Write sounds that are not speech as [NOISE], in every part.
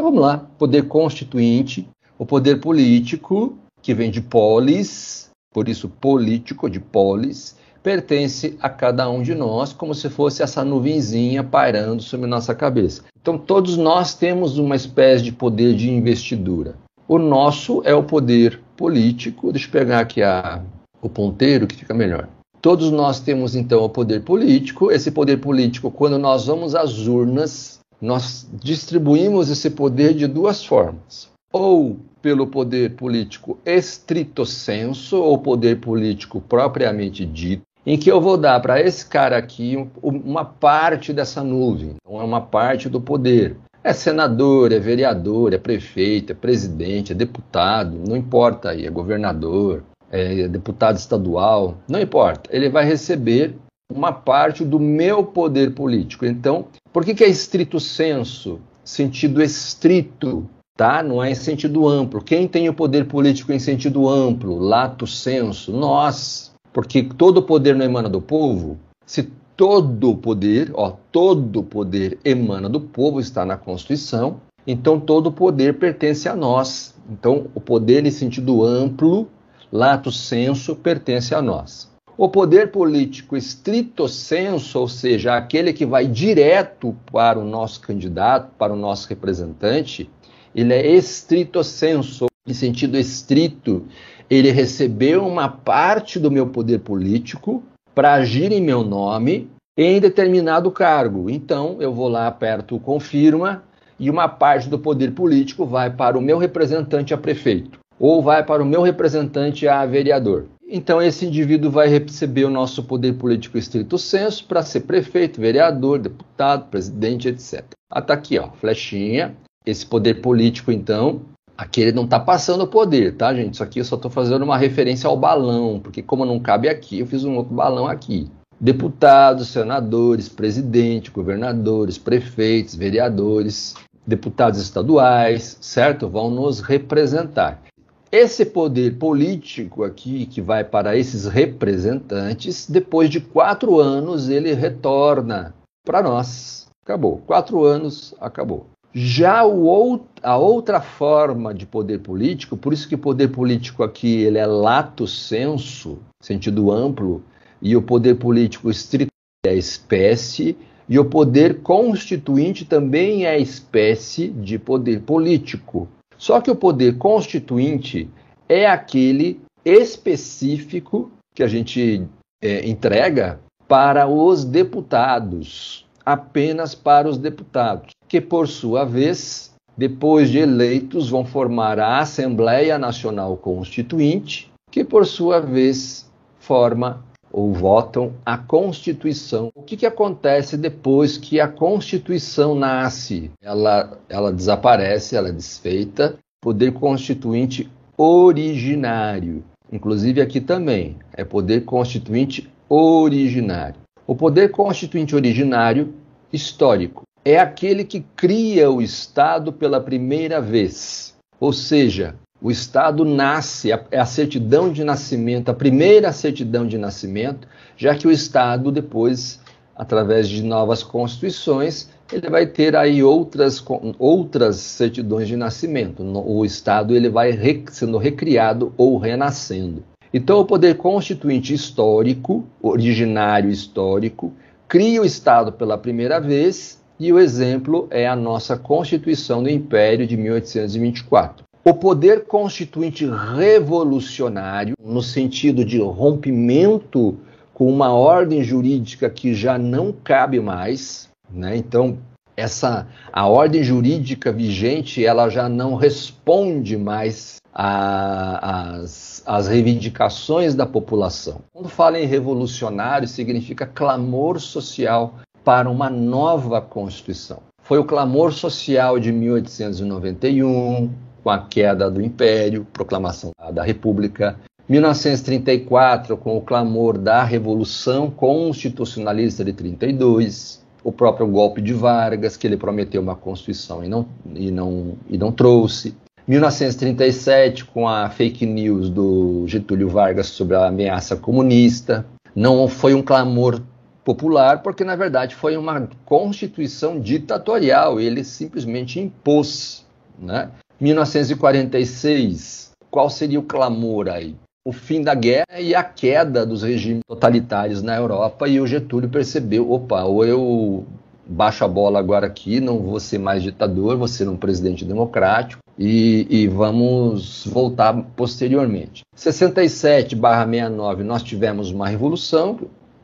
Então vamos lá. Poder constituinte, o poder político, que vem de polis, por isso político, de polis, pertence a cada um de nós, como se fosse essa nuvenzinha pairando sobre nossa cabeça. Então todos nós temos uma espécie de poder de investidura. O nosso é o poder político. Deixa eu pegar aqui a, o ponteiro que fica melhor. Todos nós temos então o poder político. Esse poder político, quando nós vamos às urnas, nós distribuímos esse poder de duas formas. Ou pelo poder político estrito senso, ou poder político propriamente dito, em que eu vou dar para esse cara aqui uma parte dessa nuvem, então é uma parte do poder. É senador, é vereador, é prefeito, é presidente, é deputado, não importa aí, é governador, é, deputado estadual, não importa, ele vai receber uma parte do meu poder político. Então, por que, que é estrito senso? Sentido estrito, tá? Não é em sentido amplo. Quem tem o poder político em sentido amplo, lato senso? Nós. Porque todo poder não emana do povo. Se todo poder, ó, todo poder emana do povo, está na Constituição, então todo poder pertence a nós. Então, o poder em sentido amplo lato senso, pertence a nós. O poder político estrito senso, ou seja, aquele que vai direto para o nosso candidato, para o nosso representante, ele é estrito senso, em sentido estrito, ele recebeu uma parte do meu poder político para agir em meu nome em determinado cargo. Então, eu vou lá, aperto o confirma e uma parte do poder político vai para o meu representante a prefeito ou vai para o meu representante a vereador. Então esse indivíduo vai receber o nosso poder político estrito senso para ser prefeito, vereador, deputado, presidente, etc. Ah, tá aqui, ó, flechinha. Esse poder político, então, aqui ele não está passando o poder, tá, gente? Isso aqui eu só estou fazendo uma referência ao balão, porque como não cabe aqui, eu fiz um outro balão aqui. Deputados, senadores, presidente, governadores, prefeitos, vereadores, deputados estaduais, certo? Vão nos representar. Esse poder político aqui, que vai para esses representantes, depois de quatro anos ele retorna para nós. Acabou. Quatro anos, acabou. Já o, a outra forma de poder político, por isso que o poder político aqui ele é lato senso, sentido amplo, e o poder político estrito é espécie, e o poder constituinte também é espécie de poder político. Só que o poder constituinte é aquele específico que a gente é, entrega para os deputados, apenas para os deputados, que por sua vez, depois de eleitos, vão formar a Assembleia Nacional Constituinte, que por sua vez forma ou votam a Constituição. O que, que acontece depois que a Constituição nasce? Ela, ela desaparece, ela é desfeita. Poder Constituinte originário. Inclusive aqui também é poder constituinte originário. O poder constituinte originário histórico é aquele que cria o Estado pela primeira vez. Ou seja, o Estado nasce, é a certidão de nascimento, a primeira certidão de nascimento, já que o Estado depois, através de novas constituições, ele vai ter aí outras, outras certidões de nascimento. O Estado ele vai sendo recriado ou renascendo. Então, o poder constituinte histórico, originário histórico, cria o Estado pela primeira vez e o exemplo é a nossa Constituição do Império de 1824. O poder constituinte revolucionário, no sentido de rompimento com uma ordem jurídica que já não cabe mais, né? Então, essa a ordem jurídica vigente, ela já não responde mais às, às reivindicações da população. Quando fala em revolucionário, significa clamor social para uma nova Constituição. Foi o clamor social de 1891, com a queda do Império, proclamação da República. 1934, com o clamor da Revolução Constitucionalista de 32, o próprio golpe de Vargas, que ele prometeu uma Constituição e não, e não, e não trouxe. 1937, com a fake news do Getúlio Vargas sobre a ameaça comunista. Não foi um clamor popular, porque na verdade foi uma constituição ditatorial. Ele simplesmente impôs Né? 1946, qual seria o clamor aí? O fim da guerra e a queda dos regimes totalitários na Europa, e o Getúlio percebeu: opa, ou eu baixo a bola agora aqui, não vou ser mais ditador, vou ser um presidente democrático, e, e vamos voltar posteriormente. 67/69 nós tivemos uma revolução,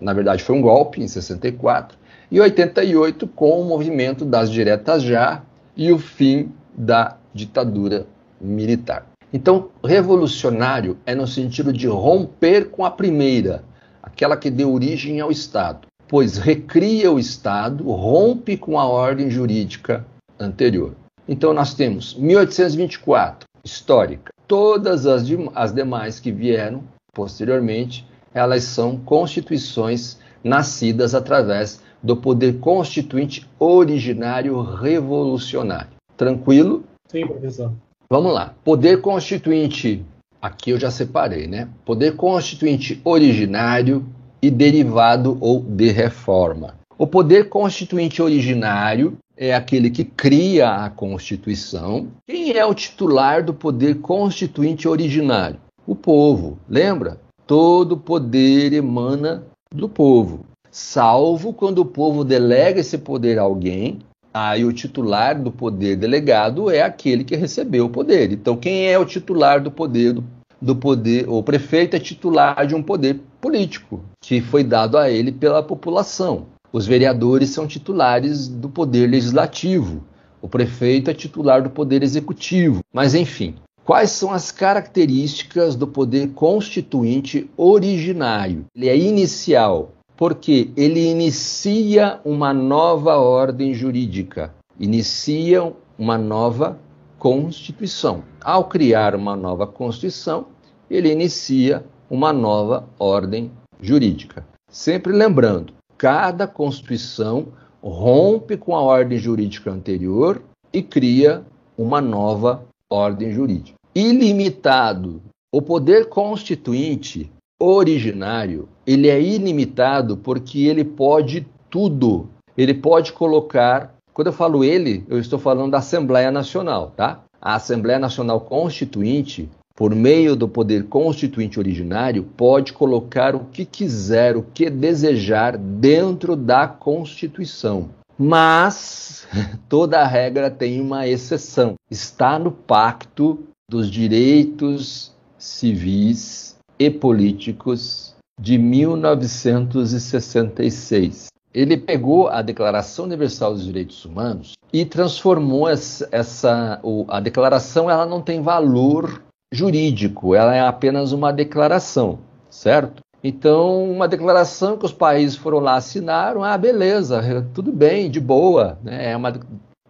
na verdade foi um golpe em 64, e 88 com o movimento das diretas já e o fim da ditadura militar. Então, revolucionário é no sentido de romper com a primeira, aquela que deu origem ao Estado, pois recria o Estado, rompe com a ordem jurídica anterior. Então, nós temos 1824, histórica. Todas as, as demais que vieram posteriormente, elas são constituições nascidas através do poder constituinte originário revolucionário. Tranquilo? Sim, professor. Vamos lá. Poder constituinte, aqui eu já separei, né? Poder constituinte originário e derivado ou de reforma. O poder constituinte originário é aquele que cria a Constituição. Quem é o titular do poder constituinte originário? O povo. Lembra? Todo poder emana do povo, salvo quando o povo delega esse poder a alguém Aí o titular do poder delegado é aquele que recebeu o poder. Então, quem é o titular do poder do, do poder? O prefeito é titular de um poder político que foi dado a ele pela população. Os vereadores são titulares do poder legislativo. O prefeito é titular do poder executivo. Mas enfim, quais são as características do poder constituinte originário? Ele é inicial, porque ele inicia uma nova ordem jurídica, inicia uma nova Constituição. Ao criar uma nova Constituição, ele inicia uma nova ordem jurídica. Sempre lembrando, cada Constituição rompe com a ordem jurídica anterior e cria uma nova ordem jurídica. Ilimitado. O poder constituinte originário, ele é ilimitado porque ele pode tudo. Ele pode colocar, quando eu falo ele, eu estou falando da Assembleia Nacional, tá? A Assembleia Nacional Constituinte, por meio do poder constituinte originário, pode colocar o que quiser, o que desejar dentro da Constituição. Mas [LAUGHS] toda regra tem uma exceção. Está no Pacto dos Direitos Civis e Políticos de 1966. Ele pegou a Declaração Universal dos Direitos Humanos e transformou essa, essa a declaração, ela não tem valor jurídico, ela é apenas uma declaração, certo? Então, uma declaração que os países foram lá assinaram, ah, beleza, tudo bem, de boa, né? É uma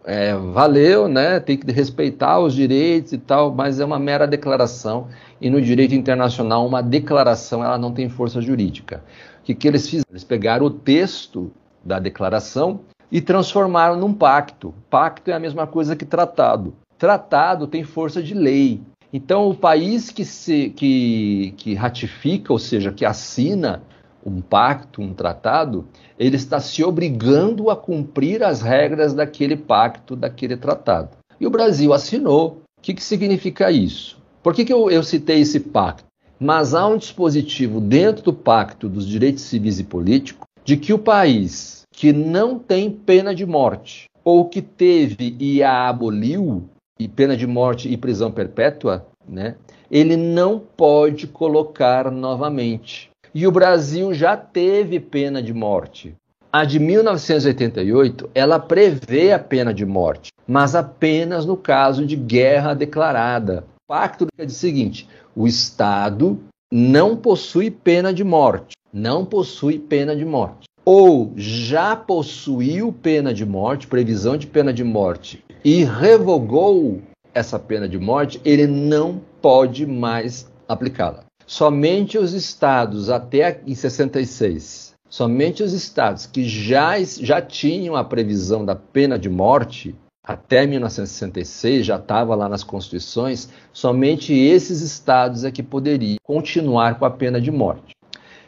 é, valeu, né? Tem que respeitar os direitos e tal, mas é uma mera declaração e no direito internacional uma declaração ela não tem força jurídica. O que, que eles fizeram? Eles pegaram o texto da declaração e transformaram num pacto. Pacto é a mesma coisa que tratado. Tratado tem força de lei. Então, o país que, se, que, que ratifica, ou seja, que assina um pacto, um tratado, ele está se obrigando a cumprir as regras daquele pacto, daquele tratado. E o Brasil assinou. O que, que significa isso? Por que, que eu, eu citei esse pacto? Mas há um dispositivo dentro do Pacto dos Direitos Civis e Políticos de que o país que não tem pena de morte, ou que teve e a aboliu, e pena de morte e prisão perpétua, né, ele não pode colocar novamente. E o Brasil já teve pena de morte. A de 1988, ela prevê a pena de morte, mas apenas no caso de guerra declarada. O pacto diz o seguinte: o Estado não possui pena de morte, não possui pena de morte. Ou já possuiu pena de morte, previsão de pena de morte, e revogou essa pena de morte, ele não pode mais aplicá-la. Somente os estados, até em 66, somente os estados que já, já tinham a previsão da pena de morte, até 1966, já estava lá nas constituições, somente esses estados é que poderiam continuar com a pena de morte.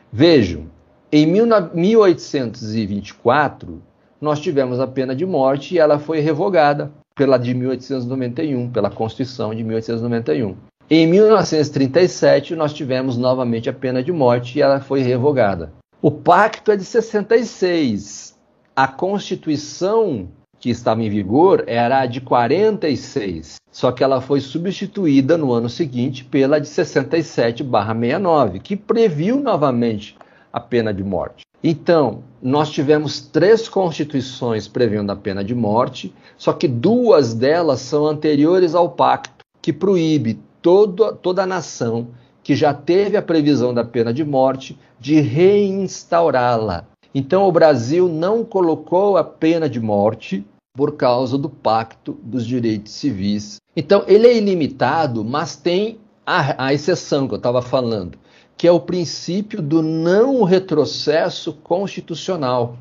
Vejam, em 1824, nós tivemos a pena de morte e ela foi revogada. pela de 1891, pela Constituição de 1891. Em 1937, nós tivemos novamente a pena de morte e ela foi revogada. O pacto é de 66. A Constituição que estava em vigor era a de 46, só que ela foi substituída no ano seguinte pela de 67/69, que previu novamente a pena de morte. Então, nós tivemos três constituições prevendo a pena de morte, só que duas delas são anteriores ao pacto, que proíbe todo, toda a nação que já teve a previsão da pena de morte de reinstaurá-la. Então, o Brasil não colocou a pena de morte por causa do Pacto dos Direitos Civis. Então, ele é ilimitado, mas tem a, a exceção que eu estava falando, que é o princípio do não retrocesso constitucional.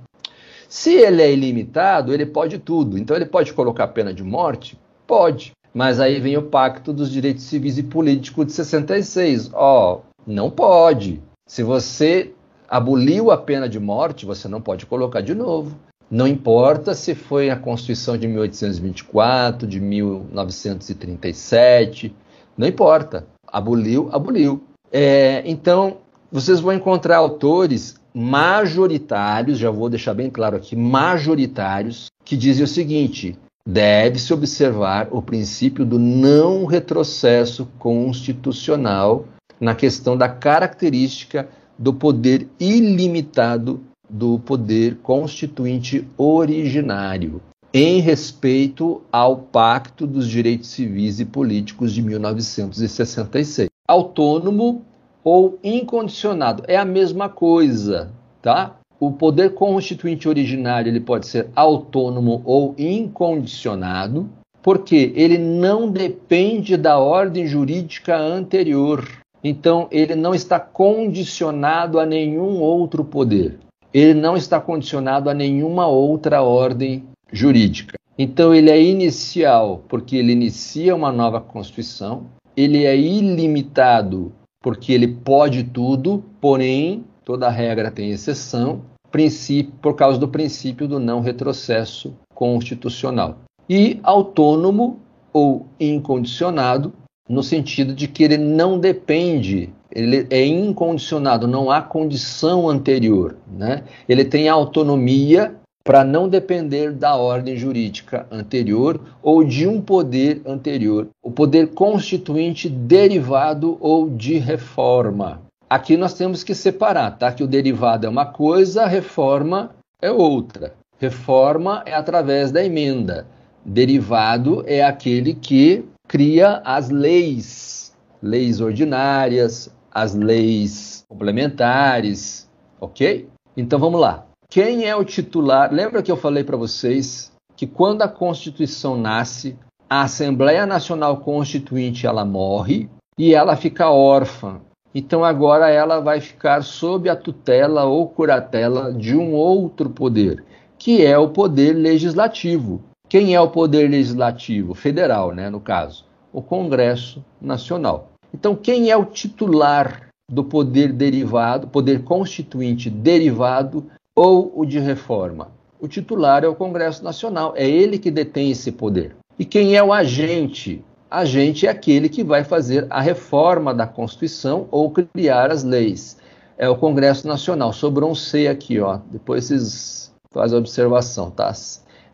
Se ele é ilimitado, ele pode tudo. Então, ele pode colocar pena de morte? Pode. Mas aí vem o Pacto dos Direitos Civis e Políticos de 66. Ó, oh, não pode. Se você aboliu a pena de morte, você não pode colocar de novo. Não importa se foi a Constituição de 1824, de 1937, não importa. Aboliu, aboliu. É, então, vocês vão encontrar autores majoritários, já vou deixar bem claro aqui, majoritários, que dizem o seguinte: deve-se observar o princípio do não retrocesso constitucional na questão da característica do poder ilimitado do poder constituinte originário, em respeito ao Pacto dos Direitos Civis e Políticos de 1966. Autônomo ou incondicionado é a mesma coisa, tá? O poder constituinte originário ele pode ser autônomo ou incondicionado, porque ele não depende da ordem jurídica anterior. Então, ele não está condicionado a nenhum outro poder ele não está condicionado a nenhuma outra ordem jurídica. Então ele é inicial porque ele inicia uma nova Constituição, ele é ilimitado porque ele pode tudo, porém toda regra tem exceção, princípio, por causa do princípio do não retrocesso constitucional. E autônomo ou incondicionado, no sentido de que ele não depende ele é incondicionado, não há condição anterior. Né? Ele tem autonomia para não depender da ordem jurídica anterior ou de um poder anterior, o poder constituinte derivado ou de reforma. Aqui nós temos que separar, tá? Que o derivado é uma coisa, a reforma é outra. Reforma é através da emenda. Derivado é aquele que cria as leis, leis ordinárias, as leis complementares, ok? Então vamos lá. Quem é o titular? Lembra que eu falei para vocês que quando a Constituição nasce, a Assembleia Nacional Constituinte ela morre e ela fica órfã. Então agora ela vai ficar sob a tutela ou curatela de um outro poder, que é o poder legislativo. Quem é o poder legislativo? Federal, né, no caso, o Congresso Nacional. Então, quem é o titular do poder derivado, poder constituinte derivado ou o de reforma? O titular é o Congresso Nacional, é ele que detém esse poder. E quem é o agente? Agente é aquele que vai fazer a reforma da Constituição ou criar as leis. É o Congresso Nacional. Sobrou um C aqui, ó. Depois vocês fazem a observação, tá?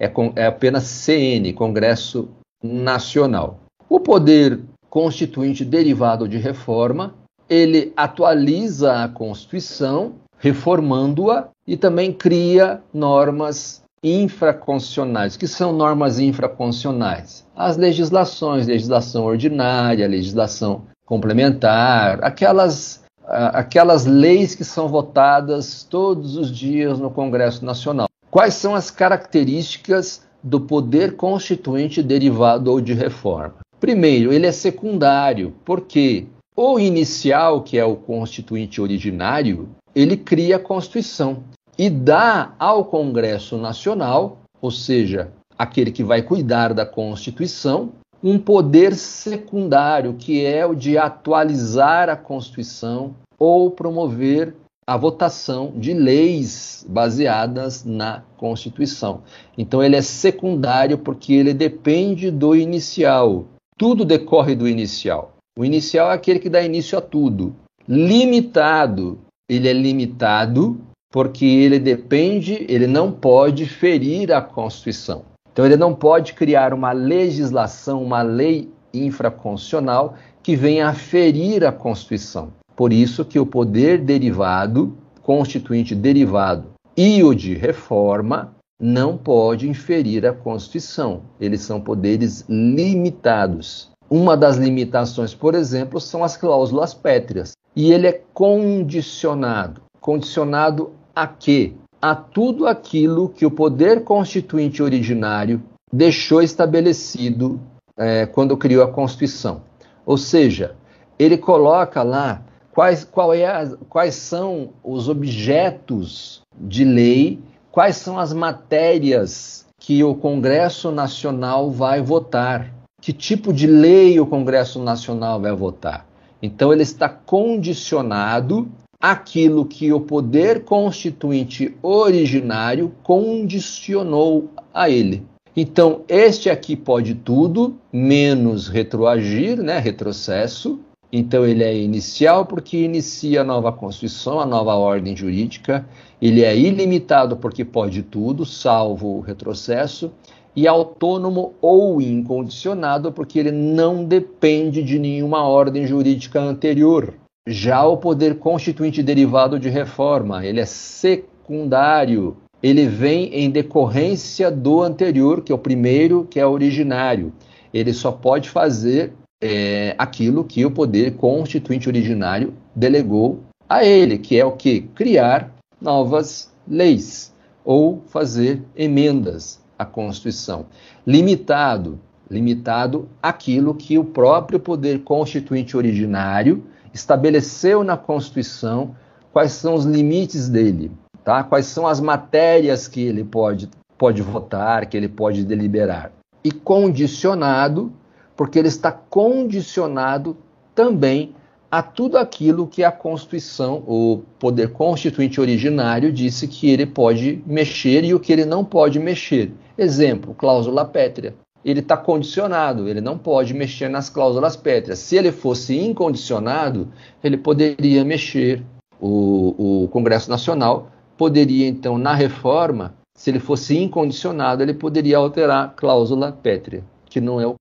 É, é apenas CN, Congresso Nacional. O poder constituinte derivado de reforma, ele atualiza a Constituição, reformando-a e também cria normas infraconstitucionais. que são normas infraconstitucionais? As legislações, legislação ordinária, legislação complementar, aquelas, aquelas leis que são votadas todos os dias no Congresso Nacional. Quais são as características do poder constituinte derivado ou de reforma? Primeiro, ele é secundário, porque o inicial, que é o constituinte originário, ele cria a Constituição e dá ao Congresso Nacional, ou seja, aquele que vai cuidar da Constituição, um poder secundário, que é o de atualizar a Constituição ou promover a votação de leis baseadas na Constituição. Então ele é secundário porque ele depende do inicial. Tudo decorre do inicial. O inicial é aquele que dá início a tudo. Limitado, ele é limitado porque ele depende, ele não pode ferir a Constituição. Então ele não pode criar uma legislação, uma lei infraconstitucional que venha a ferir a Constituição. Por isso que o poder derivado, constituinte derivado e o de reforma não pode inferir a Constituição. Eles são poderes limitados. Uma das limitações, por exemplo, são as cláusulas pétreas. E ele é condicionado. Condicionado a quê? A tudo aquilo que o poder constituinte originário deixou estabelecido é, quando criou a Constituição. Ou seja, ele coloca lá quais, é a, quais são os objetos de lei, quais são as matérias que o Congresso Nacional vai votar, que tipo de lei o Congresso Nacional vai votar. Então ele está condicionado àquilo que o poder constituinte originário condicionou a ele. Então, este aqui pode tudo, menos retroagir, né, retrocesso. Então, ele é inicial porque inicia a nova Constituição, a nova ordem jurídica. Ele é ilimitado porque pode tudo, salvo o retrocesso. E autônomo ou incondicionado porque ele não depende de nenhuma ordem jurídica anterior. Já o poder constituinte derivado de reforma, ele é secundário, ele vem em decorrência do anterior, que é o primeiro, que é originário. Ele só pode fazer é, aquilo que o poder constituinte originário delegou a ele, que é o que? Criar novas leis ou fazer emendas à Constituição. Limitado, limitado aquilo que o próprio poder constituinte originário estabeleceu na Constituição, quais são os limites dele tá? Quais são as matérias que ele pode, pode votar, que ele pode deliberar. E condicionado, porque ele está condicionado também a tudo aquilo que a Constituição, o poder constituinte originário, disse que ele pode mexer e o que ele não pode mexer. Exemplo, cláusula pétrea. Ele está condicionado, ele não pode mexer nas cláusulas pétreas. Se ele fosse incondicionado, ele poderia mexer. O, o Congresso Nacional poderia, então, na reforma, se ele fosse incondicionado, ele poderia alterar a cláusula pétrea, que não é o